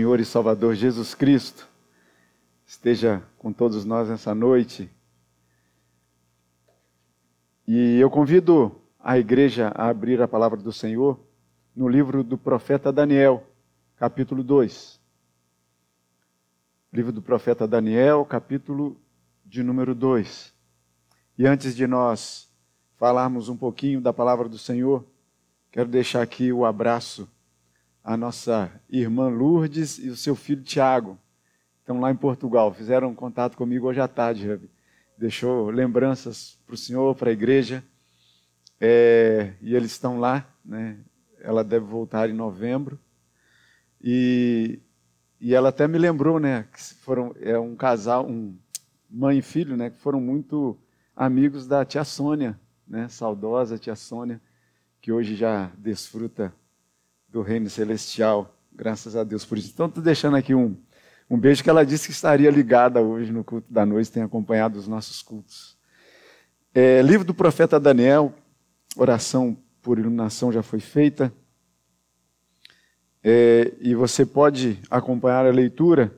Senhor e Salvador Jesus Cristo esteja com todos nós nessa noite. E eu convido a igreja a abrir a palavra do Senhor no livro do profeta Daniel, capítulo 2. Livro do profeta Daniel, capítulo de número 2. E antes de nós falarmos um pouquinho da palavra do Senhor, quero deixar aqui o abraço a nossa irmã Lourdes e o seu filho Tiago. Estão lá em Portugal, fizeram contato comigo hoje à tarde. Deixou lembranças para o senhor, para a igreja. É, e eles estão lá, né? Ela deve voltar em novembro. E, e ela até me lembrou, né? Que foram é um casal, um mãe e filho, né? Que foram muito amigos da tia Sônia, né? Saudosa tia Sônia, que hoje já desfruta do reino celestial. Graças a Deus por isso. Então, estou deixando aqui um, um beijo que ela disse que estaria ligada hoje no culto da noite, tem acompanhado os nossos cultos. É, livro do profeta Daniel, oração por iluminação já foi feita. É, e você pode acompanhar a leitura,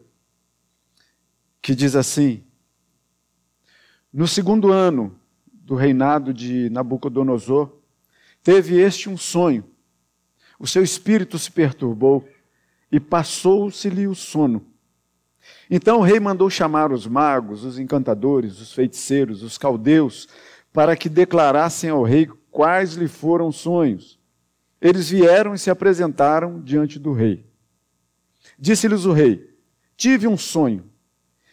que diz assim: No segundo ano do reinado de Nabucodonosor, teve este um sonho o seu espírito se perturbou e passou-se-lhe o sono. Então o rei mandou chamar os magos, os encantadores, os feiticeiros, os caldeus, para que declarassem ao rei quais lhe foram os sonhos. Eles vieram e se apresentaram diante do rei. Disse-lhes o rei: Tive um sonho,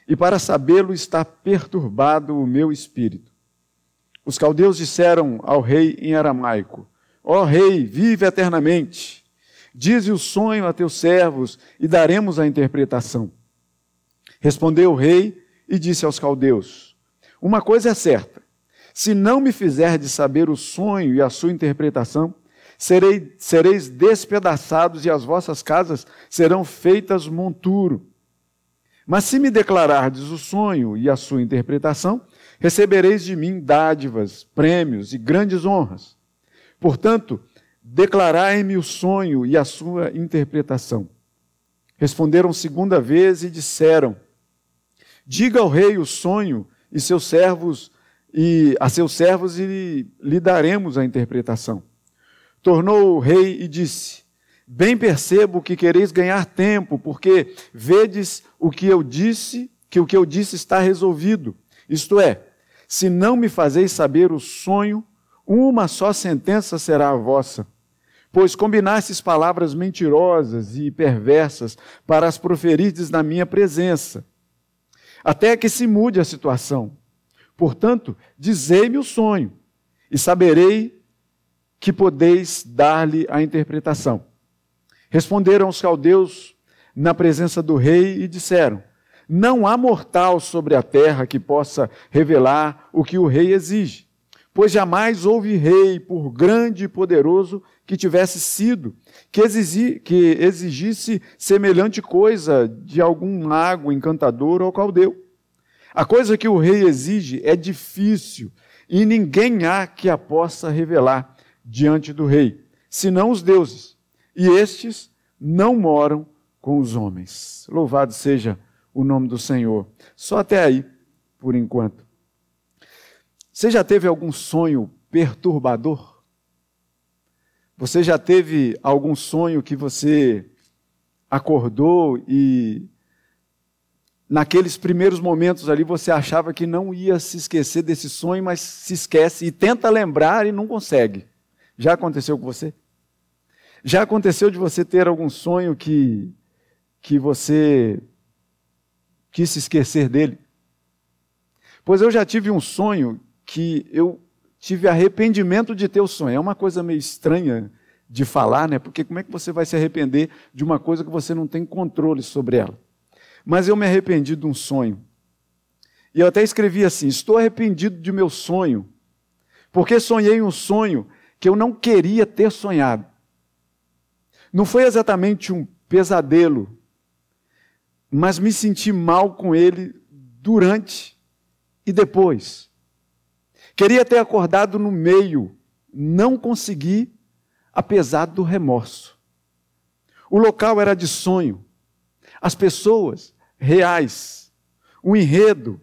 e para sabê-lo está perturbado o meu espírito. Os caldeus disseram ao rei em aramaico: Ó rei, vive eternamente. Dize o sonho a teus servos e daremos a interpretação. Respondeu o rei e disse aos caldeus: Uma coisa é certa: se não me fizerdes saber o sonho e a sua interpretação, serei, sereis despedaçados e as vossas casas serão feitas monturo. Mas se me declarardes o sonho e a sua interpretação, recebereis de mim dádivas, prêmios e grandes honras. Portanto, declarai-me o sonho e a sua interpretação. Responderam segunda vez e disseram: Diga ao rei o sonho e seus servos e a seus servos e lhe daremos a interpretação. Tornou o rei e disse: Bem percebo que quereis ganhar tempo, porque vedes o que eu disse, que o que eu disse está resolvido. Isto é, se não me fazeis saber o sonho uma só sentença será a vossa. Pois combinastes palavras mentirosas e perversas para as proferirdes na minha presença, até que se mude a situação. Portanto, dizei-me o sonho, e saberei que podeis dar-lhe a interpretação. Responderam os caldeus na presença do rei e disseram: Não há mortal sobre a terra que possa revelar o que o rei exige pois jamais houve rei, por grande e poderoso que tivesse sido, que, exigi, que exigisse semelhante coisa de algum mago, encantador ou caldeu. A coisa que o rei exige é difícil e ninguém há que a possa revelar diante do rei, senão os deuses. E estes não moram com os homens. Louvado seja o nome do Senhor. Só até aí, por enquanto. Você já teve algum sonho perturbador? Você já teve algum sonho que você acordou e naqueles primeiros momentos ali você achava que não ia se esquecer desse sonho, mas se esquece e tenta lembrar e não consegue? Já aconteceu com você? Já aconteceu de você ter algum sonho que que você quis se esquecer dele? Pois eu já tive um sonho que eu tive arrependimento de ter o sonho. É uma coisa meio estranha de falar, né? Porque como é que você vai se arrepender de uma coisa que você não tem controle sobre ela? Mas eu me arrependi de um sonho. E eu até escrevi assim: estou arrependido de meu sonho, porque sonhei um sonho que eu não queria ter sonhado. Não foi exatamente um pesadelo, mas me senti mal com ele durante e depois. Queria ter acordado no meio, não consegui, apesar do remorso. O local era de sonho. as pessoas reais, um enredo,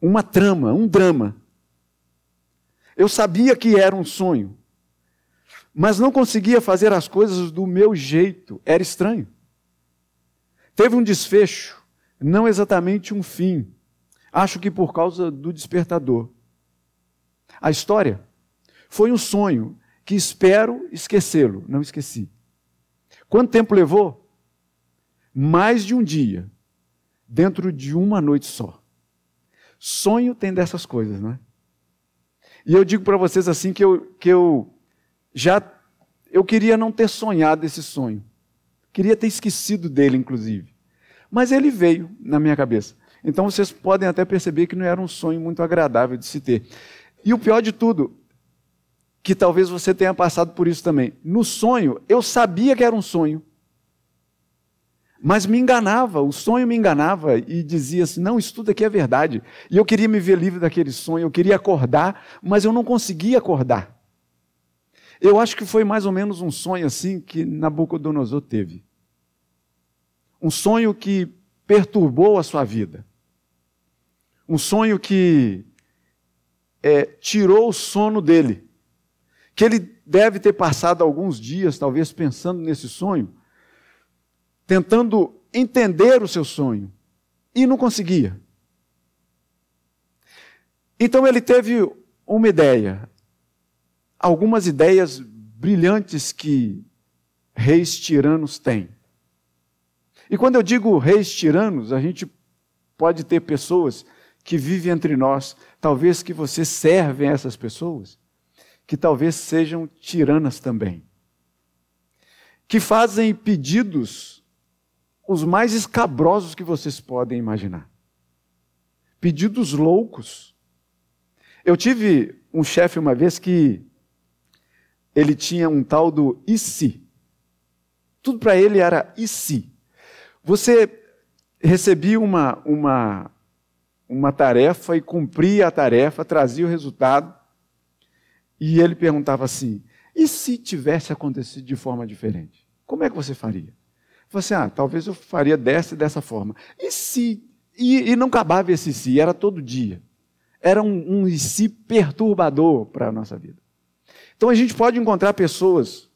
uma trama, um drama. Eu sabia que era um sonho, mas não conseguia fazer as coisas do meu jeito, era estranho. Teve um desfecho, não exatamente um fim, acho que por causa do despertador. A história foi um sonho que espero esquecê-lo, não esqueci. Quanto tempo levou? Mais de um dia, dentro de uma noite só. Sonho tem dessas coisas, não é? E eu digo para vocês assim que eu, que eu já eu queria não ter sonhado esse sonho. Queria ter esquecido dele, inclusive. Mas ele veio na minha cabeça. Então vocês podem até perceber que não era um sonho muito agradável de se ter. E o pior de tudo, que talvez você tenha passado por isso também. No sonho, eu sabia que era um sonho. Mas me enganava, o sonho me enganava e dizia assim: não, isso tudo aqui é verdade. E eu queria me ver livre daquele sonho, eu queria acordar, mas eu não conseguia acordar. Eu acho que foi mais ou menos um sonho assim que Nabucodonosor teve. Um sonho que perturbou a sua vida. Um sonho que é, tirou o sono dele. Que ele deve ter passado alguns dias, talvez, pensando nesse sonho tentando entender o seu sonho e não conseguia. Então ele teve uma ideia, algumas ideias brilhantes que reis tiranos têm. E quando eu digo reis tiranos, a gente pode ter pessoas que vivem entre nós, talvez que você serve a essas pessoas, que talvez sejam tiranas também, que fazem pedidos os mais escabrosos que vocês podem imaginar. Pedidos loucos. Eu tive um chefe uma vez que ele tinha um tal do e se. Tudo para ele era e se. Você recebia uma, uma, uma tarefa e cumpria a tarefa, trazia o resultado, e ele perguntava assim: e se tivesse acontecido de forma diferente? Como é que você faria? Você, ah, talvez eu faria dessa e dessa forma. E se. E, e não acabava esse si, era todo dia. Era um, um si perturbador para a nossa vida. Então a gente pode encontrar pessoas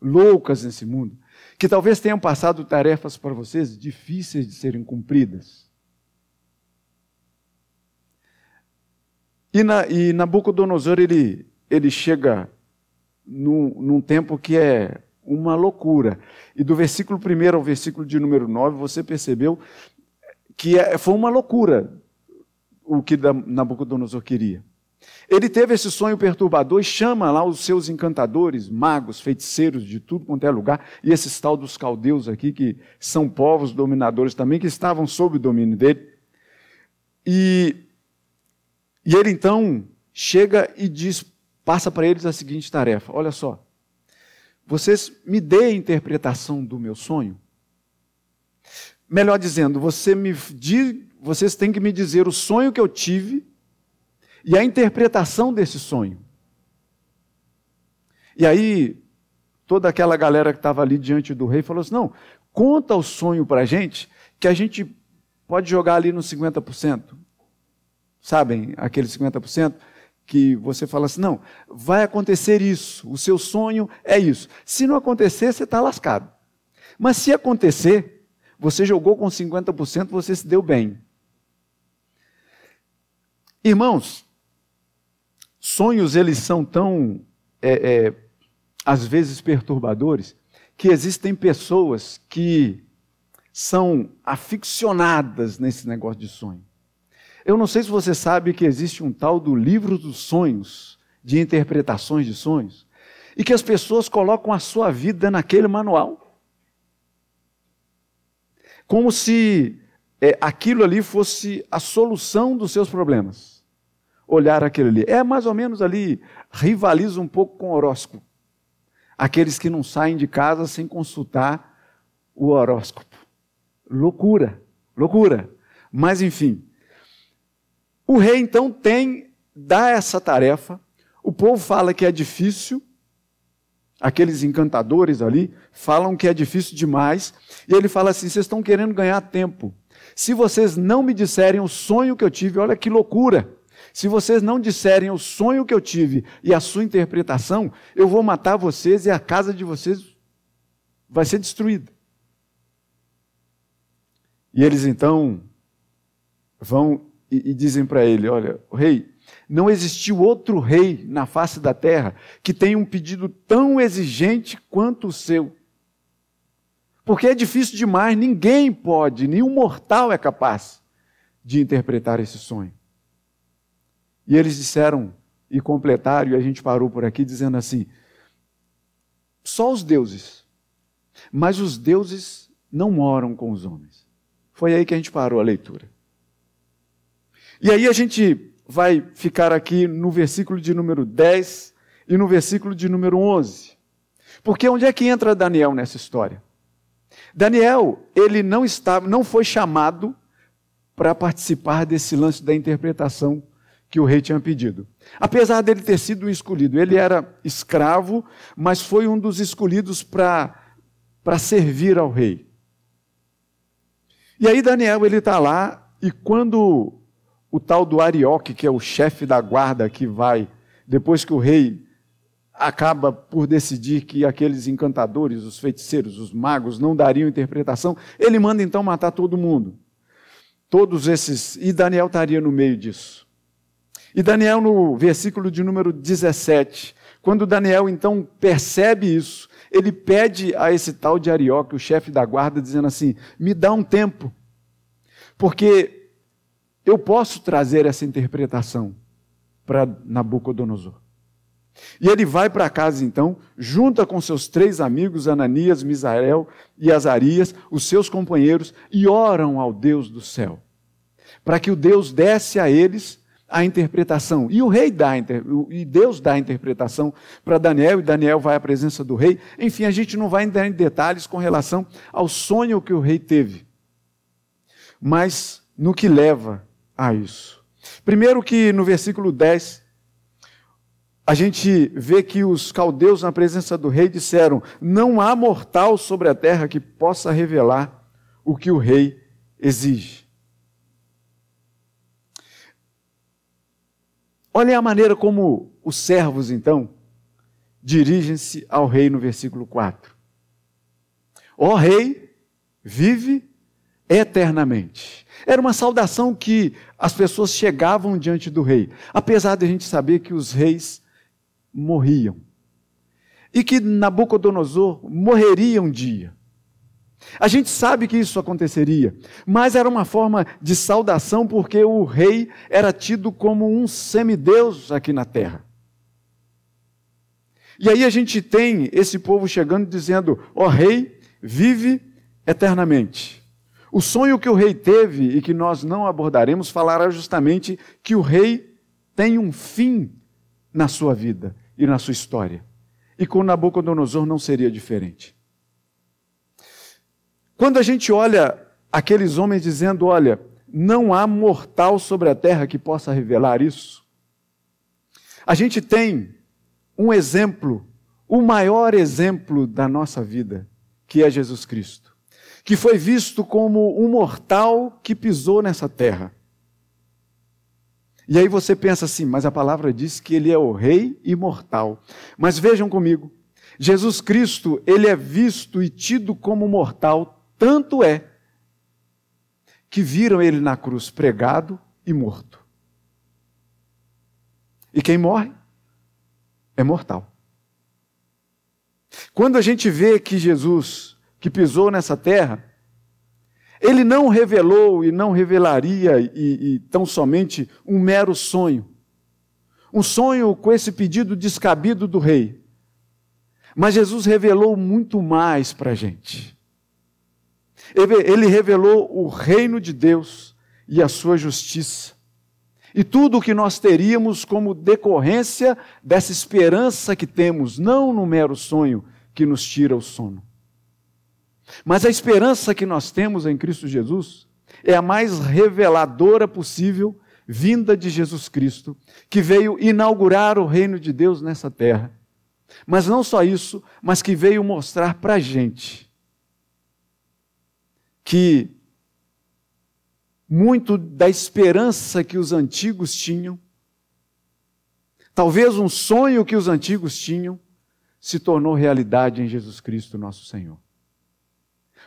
loucas nesse mundo, que talvez tenham passado tarefas para vocês difíceis de serem cumpridas. E, na, e Nabucodonosor, ele, ele chega num, num tempo que é uma loucura. E do versículo 1 ao versículo de número 9, você percebeu que é, foi uma loucura o que Nabucodonosor queria. Ele teve esse sonho perturbador e chama lá os seus encantadores, magos, feiticeiros de tudo quanto é lugar, e esses tal dos caldeus aqui, que são povos dominadores também, que estavam sob o domínio dele. E, e ele então chega e diz, passa para eles a seguinte tarefa: olha só, vocês me dê a interpretação do meu sonho. Melhor dizendo, você me diz, vocês têm que me dizer o sonho que eu tive e a interpretação desse sonho. E aí, toda aquela galera que estava ali diante do rei falou assim: não, conta o sonho para a gente, que a gente pode jogar ali nos 50%. Sabem, aqueles 50%? que você fala assim: não, vai acontecer isso, o seu sonho é isso. Se não acontecer, você está lascado. Mas se acontecer, você jogou com 50%, você se deu bem. Irmãos, sonhos eles são tão, é, é, às vezes, perturbadores, que existem pessoas que são aficionadas nesse negócio de sonho. Eu não sei se você sabe que existe um tal do livro dos sonhos, de interpretações de sonhos, e que as pessoas colocam a sua vida naquele manual. Como se é, aquilo ali fosse a solução dos seus problemas. Olhar aquilo ali. É mais ou menos ali, rivaliza um pouco com o horóscopo. Aqueles que não saem de casa sem consultar o horóscopo. Loucura, loucura. Mas enfim, o rei então tem, dá essa tarefa, o povo fala que é difícil, aqueles encantadores ali, falam que é difícil demais, e ele fala assim: vocês estão querendo ganhar tempo. Se vocês não me disserem o sonho que eu tive, olha que loucura. Se vocês não disserem o sonho que eu tive e a sua interpretação, eu vou matar vocês e a casa de vocês vai ser destruída. E eles então vão e, e dizem para ele: Olha, rei, não existiu outro rei na face da terra que tenha um pedido tão exigente quanto o seu. Porque é difícil demais, ninguém pode, nenhum mortal é capaz de interpretar esse sonho. E eles disseram e completaram, e a gente parou por aqui dizendo assim: só os deuses, mas os deuses não moram com os homens. Foi aí que a gente parou a leitura. E aí a gente vai ficar aqui no versículo de número 10 e no versículo de número 11. Porque onde é que entra Daniel nessa história? Daniel, ele não estava, não foi chamado para participar desse lance da interpretação que o rei tinha pedido. Apesar dele ter sido escolhido, ele era escravo, mas foi um dos escolhidos para para servir ao rei. E aí Daniel ele está lá e quando o tal do Arioque, que é o chefe da guarda que vai, depois que o rei acaba por decidir que aqueles encantadores, os feiticeiros, os magos não dariam interpretação, ele manda então matar todo mundo. Todos esses, e Daniel estaria no meio disso. E Daniel, no versículo de número 17, quando Daniel então percebe isso, ele pede a esse tal de Arioque, o chefe da guarda, dizendo assim: me dá um tempo, porque eu posso trazer essa interpretação para Nabucodonosor. E ele vai para casa então, junta com seus três amigos, Ananias, Misael e Azarias, os seus companheiros, e oram ao Deus do céu, para que o Deus desse a eles a interpretação. E o rei dá, e Deus dá a interpretação para Daniel, e Daniel vai à presença do rei. Enfim, a gente não vai entrar em detalhes com relação ao sonho que o rei teve, mas no que leva a isso. Primeiro que no versículo 10, a gente vê que os caldeus, na presença do rei, disseram: Não há mortal sobre a terra que possa revelar o que o rei exige. Olhem a maneira como os servos, então, dirigem-se ao rei no versículo 4. Ó rei, vive eternamente. Era uma saudação que as pessoas chegavam diante do rei, apesar de a gente saber que os reis morriam. E que Nabucodonosor morreria um dia. A gente sabe que isso aconteceria, mas era uma forma de saudação porque o rei era tido como um semideus aqui na terra. E aí a gente tem esse povo chegando dizendo: Ó oh, rei, vive eternamente. O sonho que o rei teve e que nós não abordaremos falará justamente que o rei tem um fim na sua vida e na sua história. E com Nabucodonosor não seria diferente. Quando a gente olha aqueles homens dizendo: Olha, não há mortal sobre a terra que possa revelar isso, a gente tem um exemplo, o maior exemplo da nossa vida, que é Jesus Cristo que foi visto como um mortal que pisou nessa terra. E aí você pensa assim, mas a palavra diz que ele é o rei imortal. Mas vejam comigo, Jesus Cristo, ele é visto e tido como mortal, tanto é que viram ele na cruz pregado e morto. E quem morre é mortal. Quando a gente vê que Jesus que pisou nessa terra, ele não revelou e não revelaria e, e tão somente um mero sonho. Um sonho com esse pedido descabido do rei. Mas Jesus revelou muito mais para a gente. Ele revelou o reino de Deus e a sua justiça. E tudo o que nós teríamos como decorrência dessa esperança que temos, não no mero sonho que nos tira o sono. Mas a esperança que nós temos em Cristo Jesus é a mais reveladora possível, vinda de Jesus Cristo, que veio inaugurar o reino de Deus nessa terra. Mas não só isso, mas que veio mostrar para a gente que muito da esperança que os antigos tinham, talvez um sonho que os antigos tinham, se tornou realidade em Jesus Cristo, nosso Senhor.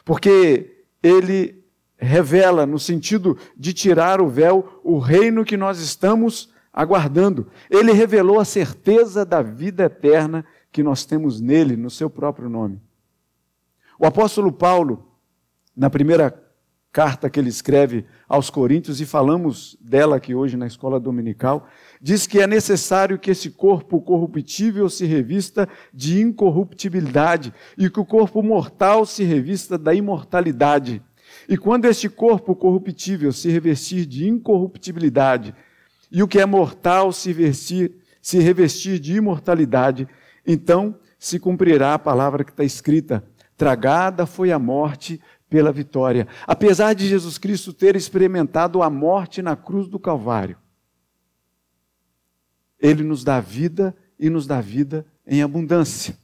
Porque ele revela, no sentido de tirar o véu, o reino que nós estamos aguardando. Ele revelou a certeza da vida eterna que nós temos nele, no seu próprio nome. O apóstolo Paulo, na primeira carta que ele escreve aos Coríntios, e falamos dela aqui hoje na escola dominical, diz que é necessário que esse corpo corruptível se revista de incorruptibilidade e que o corpo mortal se revista da imortalidade. E quando este corpo corruptível se revestir de incorruptibilidade e o que é mortal se, vestir, se revestir de imortalidade, então se cumprirá a palavra que está escrita: tragada foi a morte pela vitória. Apesar de Jesus Cristo ter experimentado a morte na cruz do Calvário, ele nos dá vida e nos dá vida em abundância.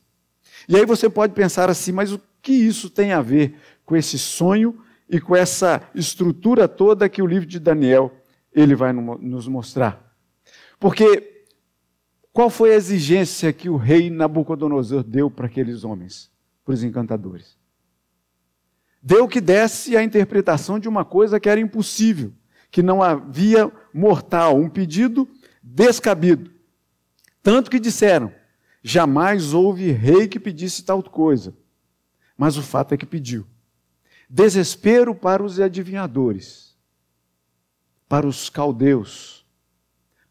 E aí você pode pensar assim, mas o que isso tem a ver com esse sonho e com essa estrutura toda que o livro de Daniel ele vai nos mostrar? Porque qual foi a exigência que o rei Nabucodonosor deu para aqueles homens, para os encantadores? Deu que desse a interpretação de uma coisa que era impossível, que não havia mortal, um pedido descabido. Tanto que disseram: jamais houve rei que pedisse tal coisa. Mas o fato é que pediu. Desespero para os adivinhadores, para os caldeus,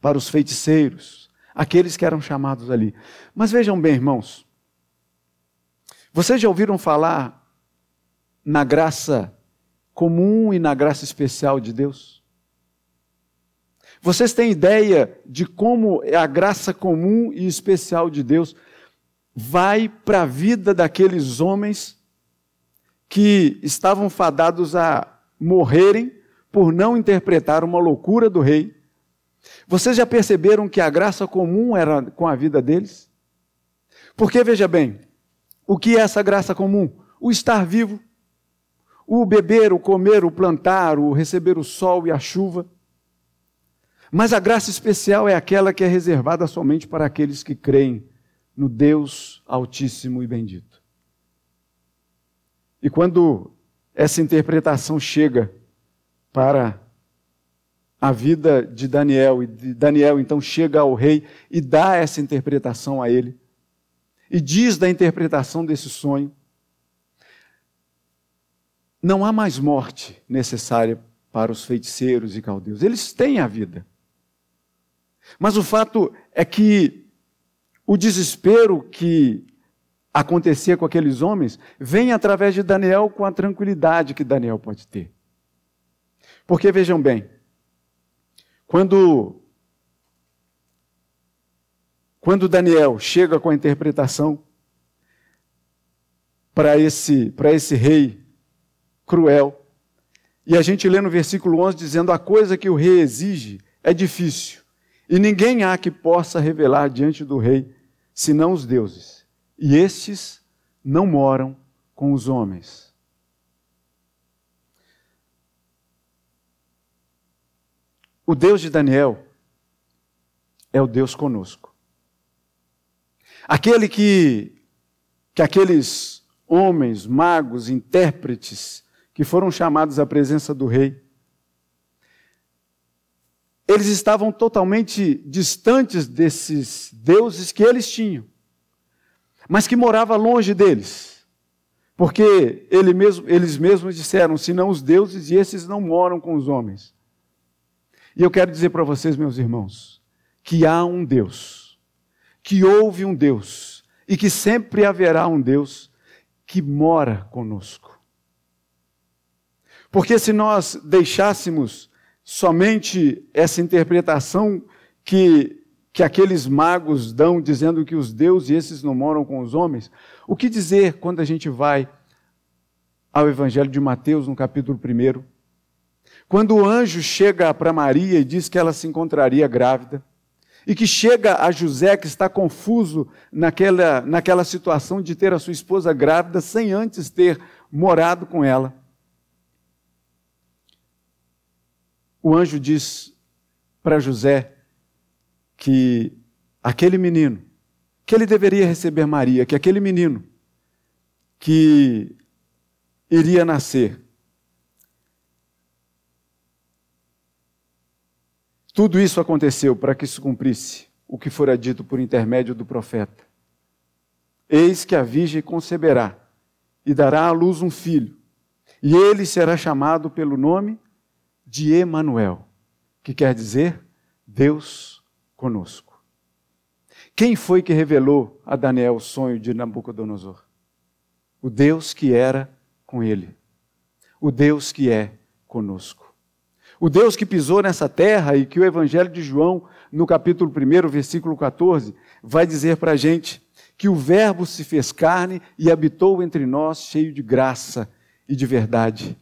para os feiticeiros, aqueles que eram chamados ali. Mas vejam bem, irmãos, vocês já ouviram falar na graça comum e na graça especial de Deus? Vocês têm ideia de como a graça comum e especial de Deus vai para a vida daqueles homens que estavam fadados a morrerem por não interpretar uma loucura do rei? Vocês já perceberam que a graça comum era com a vida deles? Porque veja bem, o que é essa graça comum? O estar vivo o beber, o comer, o plantar, o receber o sol e a chuva. Mas a graça especial é aquela que é reservada somente para aqueles que creem no Deus Altíssimo e Bendito. E quando essa interpretação chega para a vida de Daniel, e Daniel então chega ao rei e dá essa interpretação a ele, e diz da interpretação desse sonho, não há mais morte necessária para os feiticeiros e caldeus. Eles têm a vida. Mas o fato é que o desespero que acontecia com aqueles homens vem através de Daniel com a tranquilidade que Daniel pode ter. Porque vejam bem, quando quando Daniel chega com a interpretação para esse para esse rei cruel. E a gente lê no versículo 11 dizendo: A coisa que o rei exige é difícil, e ninguém há que possa revelar diante do rei, senão os deuses. E estes não moram com os homens. O Deus de Daniel é o Deus conosco. Aquele que, que aqueles homens, magos, intérpretes, que foram chamados à presença do rei. Eles estavam totalmente distantes desses deuses que eles tinham, mas que morava longe deles. Porque ele mesmo, eles mesmos disseram: senão os deuses e esses não moram com os homens. E eu quero dizer para vocês, meus irmãos, que há um Deus, que houve um Deus, e que sempre haverá um Deus que mora conosco. Porque se nós deixássemos somente essa interpretação que, que aqueles magos dão, dizendo que os deuses esses não moram com os homens, o que dizer quando a gente vai ao Evangelho de Mateus, no capítulo 1? Quando o anjo chega para Maria e diz que ela se encontraria grávida, e que chega a José, que está confuso naquela, naquela situação de ter a sua esposa grávida sem antes ter morado com ela. O anjo diz para José que aquele menino, que ele deveria receber Maria, que aquele menino que iria nascer, Tudo isso aconteceu para que se cumprisse o que fora dito por intermédio do profeta. Eis que a virgem conceberá e dará à luz um filho, e ele será chamado pelo nome de Emanuel, que quer dizer Deus conosco. Quem foi que revelou a Daniel o sonho de Nabucodonosor? O Deus que era com ele. O Deus que é conosco. O Deus que pisou nessa terra e que o Evangelho de João, no capítulo 1, versículo 14, vai dizer para a gente que o Verbo se fez carne e habitou entre nós, cheio de graça e de verdade.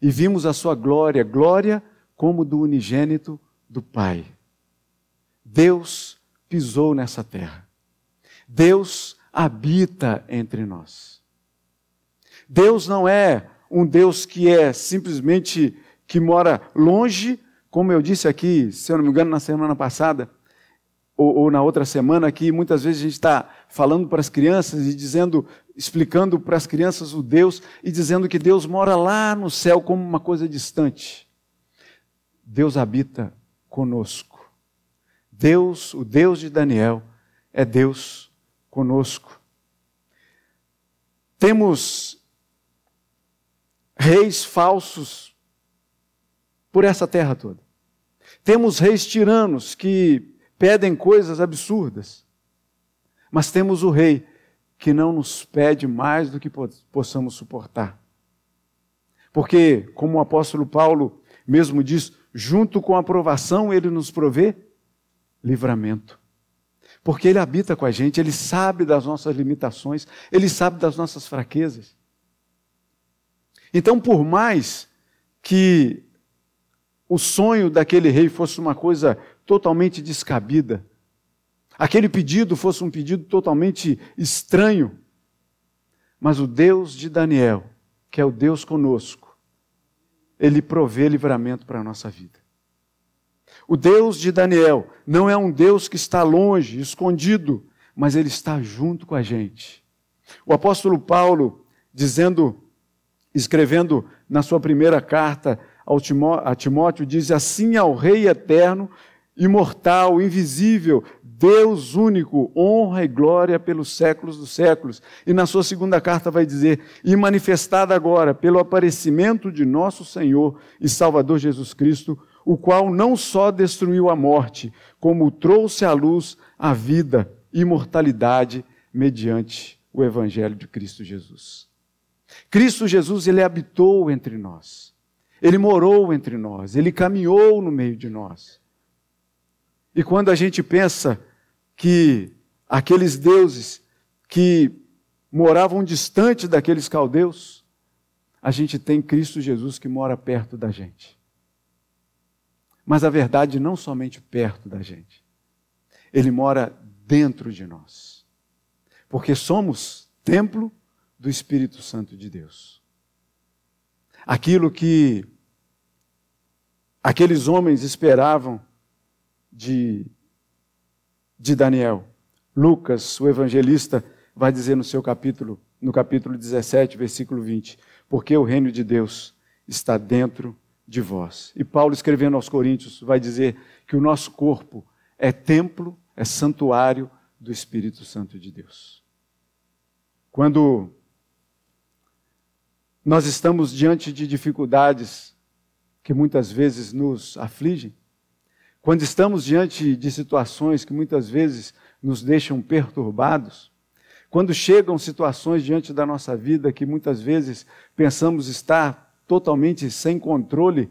E vimos a sua glória, glória como do unigênito do Pai. Deus pisou nessa terra. Deus habita entre nós. Deus não é um Deus que é simplesmente que mora longe, como eu disse aqui, se eu não me engano, na semana passada, ou, ou na outra semana, que muitas vezes a gente está falando para as crianças e dizendo, explicando para as crianças o Deus e dizendo que Deus mora lá no céu como uma coisa distante. Deus habita conosco. Deus, o Deus de Daniel, é Deus conosco. Temos reis falsos por essa terra toda. Temos reis tiranos que pedem coisas absurdas, mas temos o rei que não nos pede mais do que possamos suportar. Porque, como o apóstolo Paulo mesmo diz, junto com a aprovação, ele nos provê livramento. Porque ele habita com a gente, ele sabe das nossas limitações, ele sabe das nossas fraquezas. Então, por mais que o sonho daquele rei fosse uma coisa totalmente descabida, aquele pedido fosse um pedido totalmente estranho, mas o Deus de Daniel, que é o Deus conosco, ele provê livramento para a nossa vida. O Deus de Daniel não é um Deus que está longe, escondido, mas ele está junto com a gente. O apóstolo Paulo, dizendo, escrevendo na sua primeira carta a Timóteo, diz assim ao Rei eterno, imortal, invisível, Deus único, honra e glória pelos séculos dos séculos. E na sua segunda carta vai dizer: E manifestada agora pelo aparecimento de nosso Senhor e Salvador Jesus Cristo, o qual não só destruiu a morte, como trouxe à luz a vida, imortalidade mediante o evangelho de Cristo Jesus. Cristo Jesus ele habitou entre nós. Ele morou entre nós, ele caminhou no meio de nós. E quando a gente pensa que aqueles deuses que moravam distante daqueles caldeus, a gente tem Cristo Jesus que mora perto da gente. Mas a verdade não somente perto da gente, ele mora dentro de nós. Porque somos templo do Espírito Santo de Deus aquilo que aqueles homens esperavam de, de Daniel. Lucas, o evangelista, vai dizer no seu capítulo, no capítulo 17, versículo 20, porque o reino de Deus está dentro de vós. E Paulo, escrevendo aos Coríntios, vai dizer que o nosso corpo é templo, é santuário do Espírito Santo de Deus. Quando nós estamos diante de dificuldades que muitas vezes nos afligem, quando estamos diante de situações que muitas vezes nos deixam perturbados, quando chegam situações diante da nossa vida que muitas vezes pensamos estar totalmente sem controle,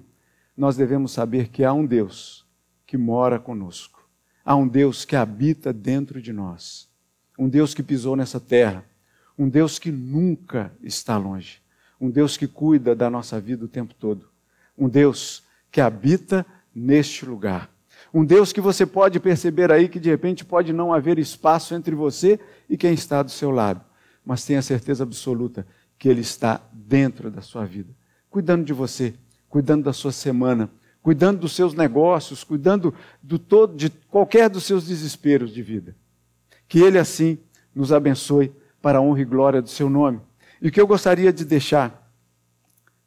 nós devemos saber que há um Deus que mora conosco. Há um Deus que habita dentro de nós. Um Deus que pisou nessa terra. Um Deus que nunca está longe um Deus que cuida da nossa vida o tempo todo, um Deus que habita neste lugar. Um Deus que você pode perceber aí que de repente pode não haver espaço entre você e quem está do seu lado, mas tenha certeza absoluta que Ele está dentro da sua vida, cuidando de você, cuidando da sua semana, cuidando dos seus negócios, cuidando do todo, de qualquer dos seus desesperos de vida. Que Ele assim nos abençoe para a honra e glória do seu nome. E o que eu gostaria de deixar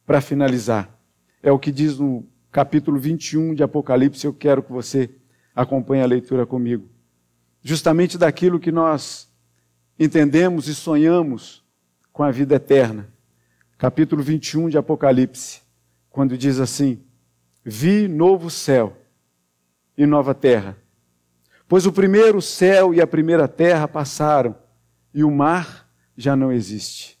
para finalizar é o que diz no capítulo 21 de Apocalipse. Eu quero que você acompanhe a leitura comigo. Justamente daquilo que nós entendemos e sonhamos com a vida eterna. Capítulo 21 de Apocalipse, quando diz assim: Vi novo céu e nova terra. Pois o primeiro céu e a primeira terra passaram, e o mar já não existe.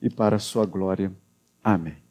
e para a sua glória. Amém.